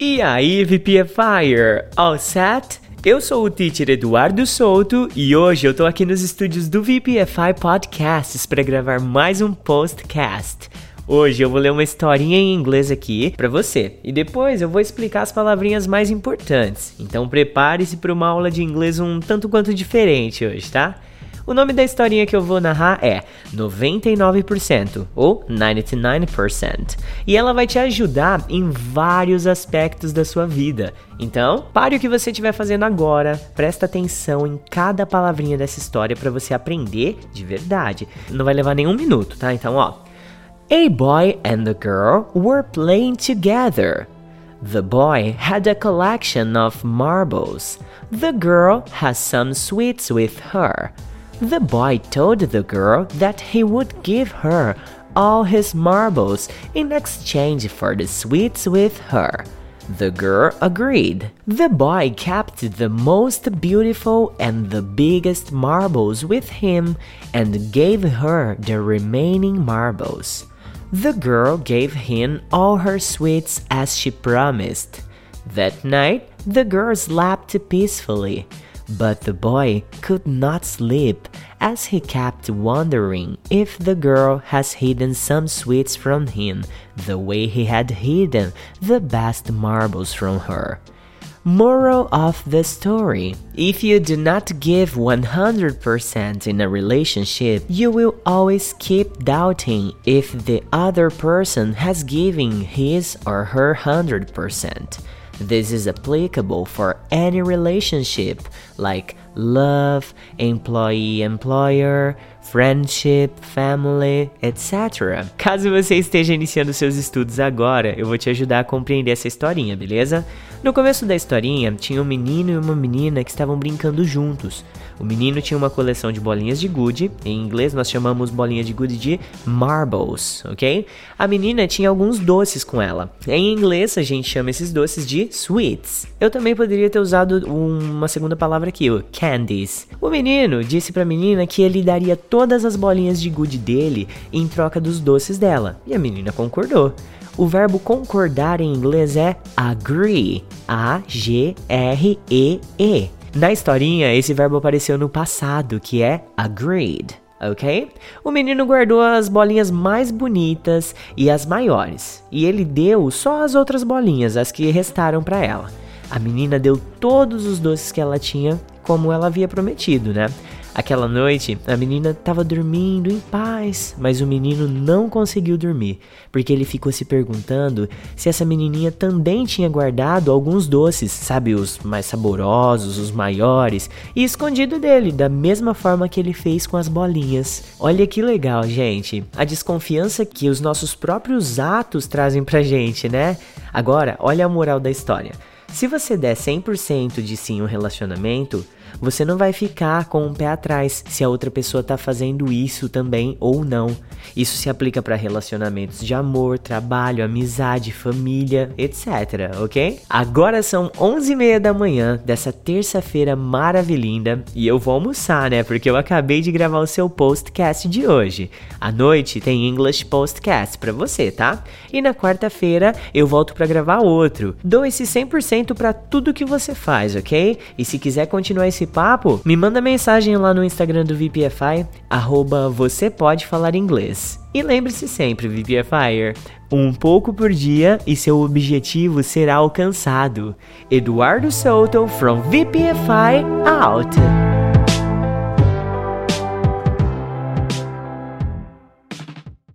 E aí, VPFire, all set? Eu sou o teacher Eduardo Souto e hoje eu tô aqui nos estúdios do VPFI Podcasts para gravar mais um postcast. Hoje eu vou ler uma historinha em inglês aqui para você e depois eu vou explicar as palavrinhas mais importantes. Então prepare-se para uma aula de inglês um tanto quanto diferente hoje, tá? O nome da historinha que eu vou narrar é 99% ou 99%. E ela vai te ajudar em vários aspectos da sua vida. Então, pare o que você estiver fazendo agora, presta atenção em cada palavrinha dessa história para você aprender de verdade. Não vai levar nenhum minuto, tá? Então, ó. A boy and a girl were playing together. The boy had a collection of marbles. The girl has some sweets with her. The boy told the girl that he would give her all his marbles in exchange for the sweets with her. The girl agreed. The boy kept the most beautiful and the biggest marbles with him and gave her the remaining marbles. The girl gave him all her sweets as she promised. That night, the girl slept peacefully. But the boy could not sleep as he kept wondering if the girl has hidden some sweets from him the way he had hidden the best marbles from her. Moral of the story If you do not give 100% in a relationship, you will always keep doubting if the other person has given his or her 100%. This is applicable for any relationship like love, employee employer, friendship, family, etc. Caso você esteja iniciando seus estudos agora, eu vou te ajudar a compreender essa historinha, beleza? No começo da historinha, tinha um menino e uma menina que estavam brincando juntos. O menino tinha uma coleção de bolinhas de gude, em inglês nós chamamos bolinhas de gude de marbles, ok? A menina tinha alguns doces com ela. Em inglês a gente chama esses doces de sweets. Eu também poderia ter usado uma segunda palavra aqui, o candies. O menino disse para a menina que ele daria todas as bolinhas de gude dele em troca dos doces dela, e a menina concordou. O verbo concordar em inglês é agree, A-G-R-E-E. -E. Na historinha, esse verbo apareceu no passado, que é agreed, ok? O menino guardou as bolinhas mais bonitas e as maiores, e ele deu só as outras bolinhas, as que restaram para ela. A menina deu todos os doces que ela tinha, como ela havia prometido, né? Aquela noite, a menina estava dormindo em paz, mas o menino não conseguiu dormir, porque ele ficou se perguntando se essa menininha também tinha guardado alguns doces, sabe, os mais saborosos, os maiores, e escondido dele, da mesma forma que ele fez com as bolinhas. Olha que legal, gente, a desconfiança que os nossos próprios atos trazem pra gente, né? Agora, olha a moral da história. Se você der 100% de sim um relacionamento, você não vai ficar com um pé atrás se a outra pessoa tá fazendo isso também ou não. Isso se aplica para relacionamentos de amor, trabalho, amizade, família, etc, ok? Agora são 11h30 da manhã dessa terça-feira maravilhinda e eu vou almoçar, né? Porque eu acabei de gravar o seu postcast de hoje. À noite tem English Postcast para você, tá? E na quarta-feira eu volto para gravar outro. Dou esse 100% para tudo que você faz, ok? E se quiser continuar esse papo, me manda mensagem lá no Instagram do VPFI, arroba você pode falar inglês. E lembre-se sempre, VPFire, um pouco por dia e seu objetivo será alcançado. Eduardo Souto from VPFI out.